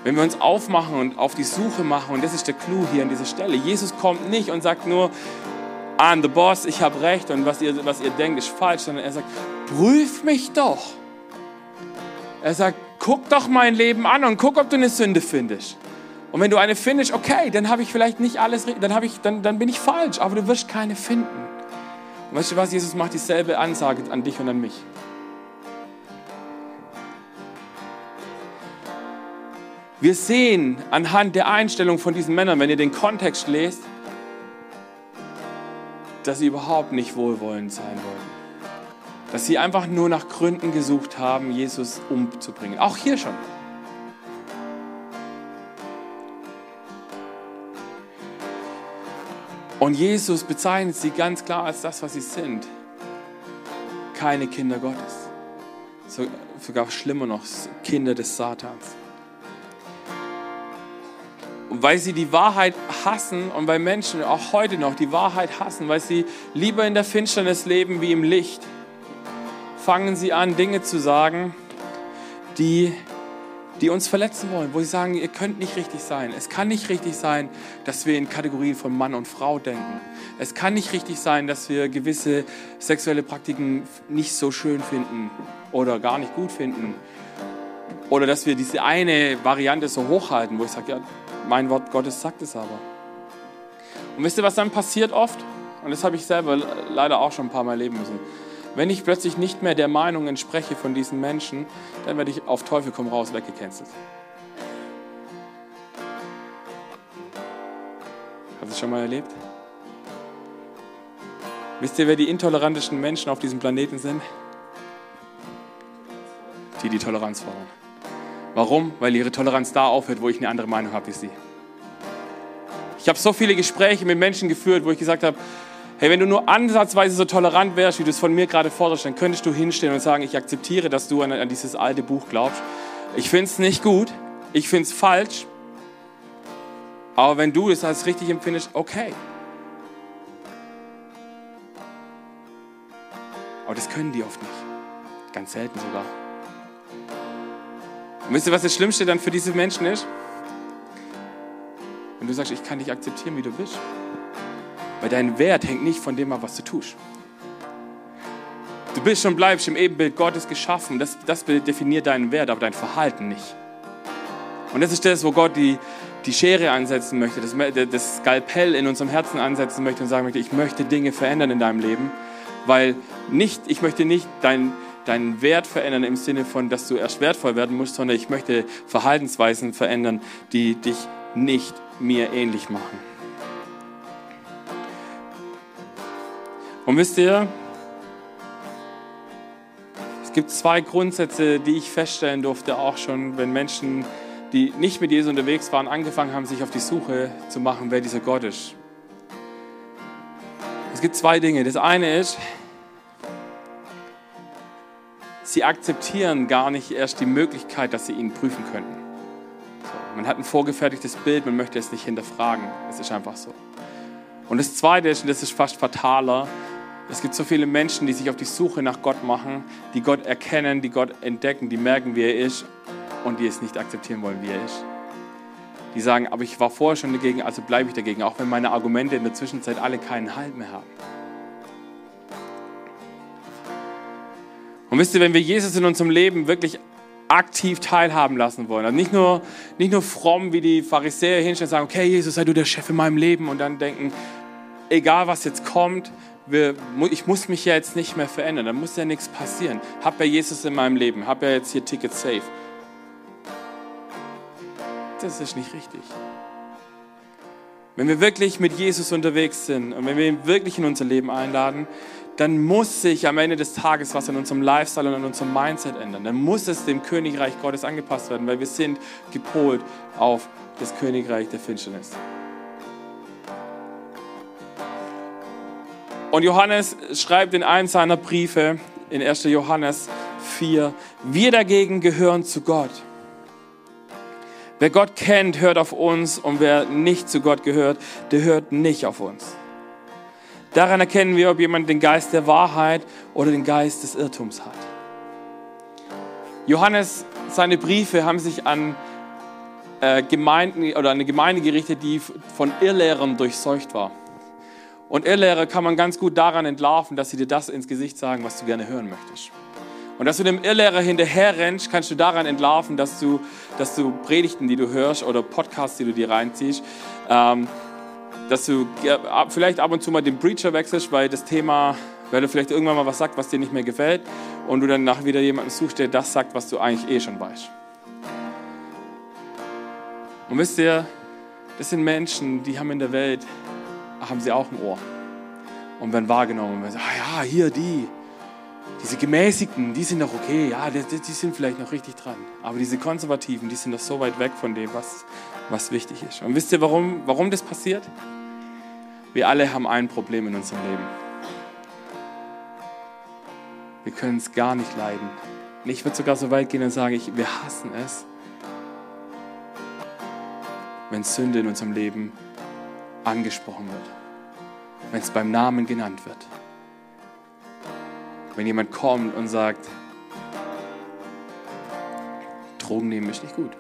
Speaker 1: Wenn wir uns aufmachen und auf die Suche machen, und das ist der Clou hier an dieser Stelle, Jesus kommt nicht und sagt nur, I'm the boss, ich habe recht und was ihr, was ihr denkt ist falsch, sondern er sagt, prüf mich doch. Er sagt, guck doch mein Leben an und guck, ob du eine Sünde findest. Und wenn du eine findest, okay, dann habe ich vielleicht nicht alles, dann, ich, dann, dann bin ich falsch, aber du wirst keine finden. Und weißt du was, Jesus macht dieselbe Ansage an dich und an mich. Wir sehen anhand der Einstellung von diesen Männern, wenn ihr den Kontext lest, dass sie überhaupt nicht wohlwollend sein wollten dass sie einfach nur nach Gründen gesucht haben, Jesus umzubringen. Auch hier schon. Und Jesus bezeichnet sie ganz klar als das, was sie sind. Keine Kinder Gottes. sogar schlimmer noch, Kinder des Satans. Und weil sie die Wahrheit hassen und weil Menschen auch heute noch die Wahrheit hassen, weil sie lieber in der Finsternis leben wie im Licht, fangen sie an, Dinge zu sagen, die, die uns verletzen wollen, wo sie sagen, ihr könnt nicht richtig sein. Es kann nicht richtig sein, dass wir in Kategorien von Mann und Frau denken. Es kann nicht richtig sein, dass wir gewisse sexuelle Praktiken nicht so schön finden oder gar nicht gut finden. Oder dass wir diese eine Variante so hochhalten, wo ich sage, ja, mein Wort Gottes sagt es aber. Und wisst ihr, was dann passiert oft? Und das habe ich selber leider auch schon ein paar Mal erleben müssen. Wenn ich plötzlich nicht mehr der Meinung entspreche von diesen Menschen, dann werde ich auf Teufel komm raus weggecancelt. Hast du es schon mal erlebt? Wisst ihr, wer die intolerantischen Menschen auf diesem Planeten sind? Die die Toleranz fordern. Warum? Weil ihre Toleranz da aufhört, wo ich eine andere Meinung habe wie sie. Ich habe so viele Gespräche mit Menschen geführt, wo ich gesagt habe, hey, wenn du nur ansatzweise so tolerant wärst, wie du es von mir gerade forderst, dann könntest du hinstehen und sagen, ich akzeptiere, dass du an, an dieses alte Buch glaubst. Ich finde es nicht gut, ich finde es falsch, aber wenn du es als richtig empfindest, okay. Aber das können die oft nicht. Ganz selten sogar. Und wisst ihr, was das Schlimmste dann für diese Menschen ist? Wenn du sagst, ich kann dich akzeptieren, wie du bist. Weil dein Wert hängt nicht von dem ab, was du tust. Du bist und bleibst im Ebenbild Gottes geschaffen. Das, das definiert deinen Wert, aber dein Verhalten nicht. Und das ist das, wo Gott die, die Schere ansetzen möchte, das, das Skalpell in unserem Herzen ansetzen möchte und sagen möchte, ich möchte Dinge verändern in deinem Leben. Weil nicht, ich möchte nicht dein, deinen Wert verändern im Sinne von, dass du erst wertvoll werden musst, sondern ich möchte Verhaltensweisen verändern, die dich nicht mir ähnlich machen. Und wisst ihr, es gibt zwei Grundsätze, die ich feststellen durfte, auch schon, wenn Menschen, die nicht mit Jesus unterwegs waren, angefangen haben, sich auf die Suche zu machen, wer dieser Gott ist. Es gibt zwei Dinge. Das eine ist, sie akzeptieren gar nicht erst die Möglichkeit, dass sie ihn prüfen könnten. So, man hat ein vorgefertigtes Bild, man möchte es nicht hinterfragen. Es ist einfach so. Und das Zweite ist, und das ist fast fataler, es gibt so viele Menschen, die sich auf die Suche nach Gott machen, die Gott erkennen, die Gott entdecken, die merken, wie er ist und die es nicht akzeptieren wollen, wie er ist. Die sagen, aber ich war vorher schon dagegen, also bleibe ich dagegen, auch wenn meine Argumente in der Zwischenzeit alle keinen Halt mehr haben. Und wisst ihr, wenn wir Jesus in unserem Leben wirklich aktiv teilhaben lassen wollen, also nicht nur, nicht nur fromm wie die Pharisäer hinstellen und sagen, okay, Jesus, sei du der Chef in meinem Leben und dann denken, egal was jetzt kommt, wir, ich muss mich ja jetzt nicht mehr verändern, da muss ja nichts passieren. Hab ja Jesus in meinem Leben, hab ja jetzt hier Ticket safe. Das ist nicht richtig. Wenn wir wirklich mit Jesus unterwegs sind und wenn wir ihn wirklich in unser Leben einladen, dann muss sich am Ende des Tages was in unserem Lifestyle und in unserem Mindset ändern. Dann muss es dem Königreich Gottes angepasst werden, weil wir sind gepolt auf das Königreich der Finsternis. Und Johannes schreibt in einem seiner Briefe, in 1. Johannes 4, wir dagegen gehören zu Gott. Wer Gott kennt, hört auf uns und wer nicht zu Gott gehört, der hört nicht auf uns. Daran erkennen wir, ob jemand den Geist der Wahrheit oder den Geist des Irrtums hat. Johannes, seine Briefe haben sich an äh, Gemeinden oder eine Gemeinde gerichtet, die von Irrlehrern durchseucht war. Und Irrlehrer kann man ganz gut daran entlarven, dass sie dir das ins Gesicht sagen, was du gerne hören möchtest. Und dass du dem Irrlehrer hinterher rennst, kannst du daran entlarven, dass du, dass du Predigten, die du hörst oder Podcasts, die du dir reinziehst, ähm, dass du vielleicht ab und zu mal den Preacher wechselst, weil das Thema, weil du vielleicht irgendwann mal was sagt, was dir nicht mehr gefällt und du dann nachher wieder jemanden suchst, der das sagt, was du eigentlich eh schon weißt. Und wisst ihr, das sind Menschen, die haben in der Welt, haben sie auch ein Ohr und werden wahrgenommen. Und sagen, ah ja, hier die, diese Gemäßigten, die sind doch okay, ja, die, die, sind vielleicht noch richtig dran. Aber diese Konservativen, die sind doch so weit weg von dem, was, was wichtig ist. Und wisst ihr, warum, warum das passiert? Wir alle haben ein Problem in unserem Leben. Wir können es gar nicht leiden, Und ich würde sogar so weit gehen und sagen, ich, wir hassen es, wenn Sünde in unserem Leben angesprochen wird, wenn es beim Namen genannt wird. Wenn jemand kommt und sagt, Drogen nehmen ist nicht gut.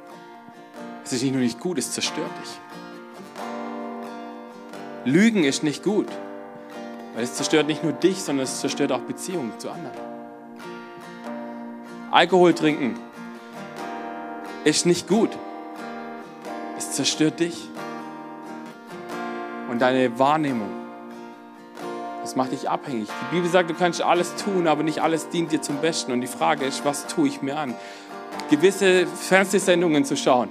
Speaker 1: Es ist nicht nur nicht gut, es zerstört dich. Lügen ist nicht gut, weil es zerstört nicht nur dich, sondern es zerstört auch Beziehungen zu anderen. Alkohol trinken ist nicht gut. Es zerstört dich und deine Wahrnehmung. Das macht dich abhängig. Die Bibel sagt, du kannst alles tun, aber nicht alles dient dir zum Besten. Und die Frage ist, was tue ich mir an? Gewisse Fernsehsendungen zu schauen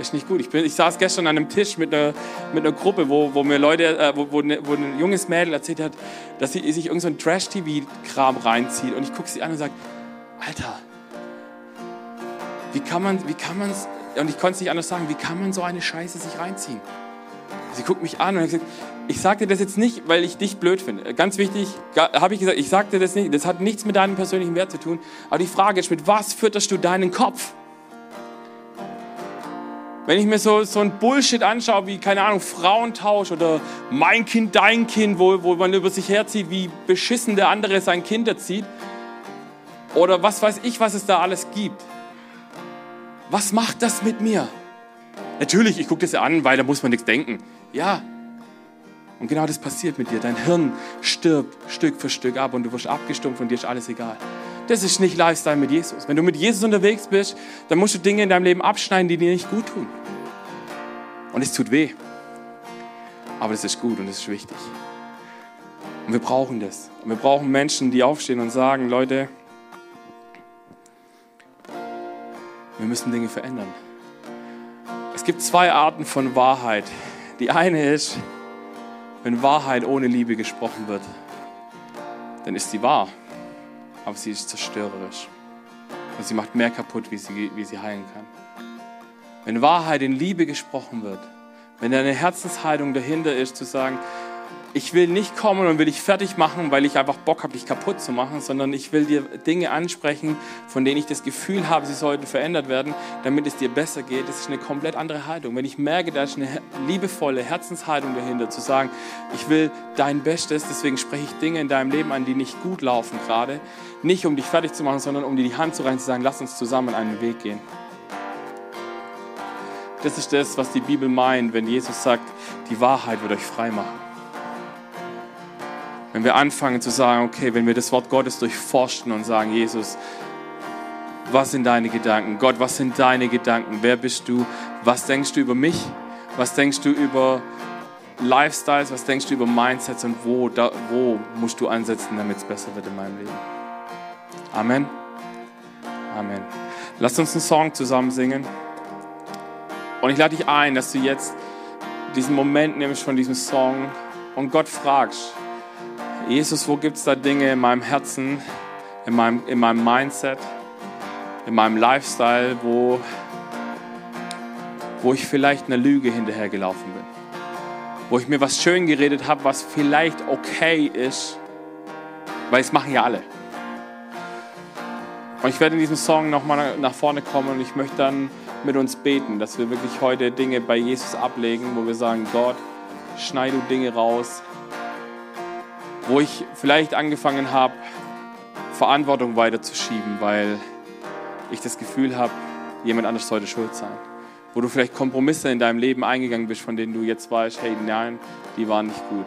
Speaker 1: ist nicht gut. Ich, bin, ich saß gestern an einem Tisch mit einer, mit einer Gruppe, wo, wo mir Leute, äh, wo, wo, ne, wo, ein junges Mädel erzählt hat, dass sie sich irgendein so Trash-TV-Kram reinzieht. Und ich gucke sie an und sage, Alter, wie kann man, wie kann man's, und ich konnte es nicht anders sagen, wie kann man so eine Scheiße sich reinziehen? Sie guckt mich an und hat gesagt, ich sagte das jetzt nicht, weil ich dich blöd finde. Ganz wichtig, habe ich gesagt, ich sagte das nicht, das hat nichts mit deinem persönlichen Wert zu tun. Aber die Frage ist, mit was fütterst du deinen Kopf? Wenn ich mir so, so ein Bullshit anschaue, wie, keine Ahnung, Frauentausch oder mein Kind, dein Kind, wo, wo man über sich herzieht, wie beschissen der andere sein Kind erzieht, oder was weiß ich, was es da alles gibt. Was macht das mit mir? Natürlich, ich gucke das an, weil da muss man nichts denken. Ja. Und genau das passiert mit dir. Dein Hirn stirbt Stück für Stück ab und du wirst abgestumpft und dir ist alles egal. Das ist nicht Lifestyle mit Jesus. Wenn du mit Jesus unterwegs bist, dann musst du Dinge in deinem Leben abschneiden, die dir nicht gut tun. Und es tut weh. Aber es ist gut und es ist wichtig. Und wir brauchen das. Und wir brauchen Menschen, die aufstehen und sagen, Leute, wir müssen Dinge verändern. Es gibt zwei Arten von Wahrheit. Die eine ist, wenn Wahrheit ohne Liebe gesprochen wird, dann ist sie wahr aber sie ist zerstörerisch. Und sie macht mehr kaputt, wie sie, wie sie heilen kann. Wenn Wahrheit in Liebe gesprochen wird, wenn deine Herzenshaltung dahinter ist, zu sagen, ich will nicht kommen und will dich fertig machen, weil ich einfach Bock habe, dich kaputt zu machen, sondern ich will dir Dinge ansprechen, von denen ich das Gefühl habe, sie sollten verändert werden, damit es dir besser geht. Das ist eine komplett andere Haltung. Wenn ich merke, da ist eine liebevolle Herzenshaltung dahinter, zu sagen, ich will dein Bestes, deswegen spreche ich Dinge in deinem Leben an, die nicht gut laufen gerade, nicht um dich fertig zu machen, sondern um dir die Hand zu rein zu sagen, lass uns zusammen einen Weg gehen. Das ist das, was die Bibel meint, wenn Jesus sagt, die Wahrheit wird euch frei machen. Wenn wir anfangen zu sagen, okay, wenn wir das Wort Gottes durchforschen und sagen, Jesus, was sind deine Gedanken? Gott, was sind deine Gedanken? Wer bist du? Was denkst du über mich? Was denkst du über Lifestyles? Was denkst du über Mindsets? Und wo, da, wo musst du ansetzen, damit es besser wird in meinem Leben? Amen. Amen. Lass uns einen Song zusammen singen. Und ich lade dich ein, dass du jetzt diesen Moment nimmst von diesem Song und Gott fragst, Jesus, wo gibt es da Dinge in meinem Herzen, in meinem, in meinem Mindset, in meinem Lifestyle, wo, wo ich vielleicht einer Lüge hinterhergelaufen bin? Wo ich mir was schön geredet habe, was vielleicht okay ist, weil es machen ja alle. Und ich werde in diesem Song nochmal nach vorne kommen und ich möchte dann mit uns beten, dass wir wirklich heute Dinge bei Jesus ablegen, wo wir sagen, Gott, schneid du Dinge raus, wo ich vielleicht angefangen habe, Verantwortung weiterzuschieben, weil ich das Gefühl habe, jemand anders sollte schuld sein. Wo du vielleicht Kompromisse in deinem Leben eingegangen bist, von denen du jetzt weißt, hey, nein, die waren nicht gut.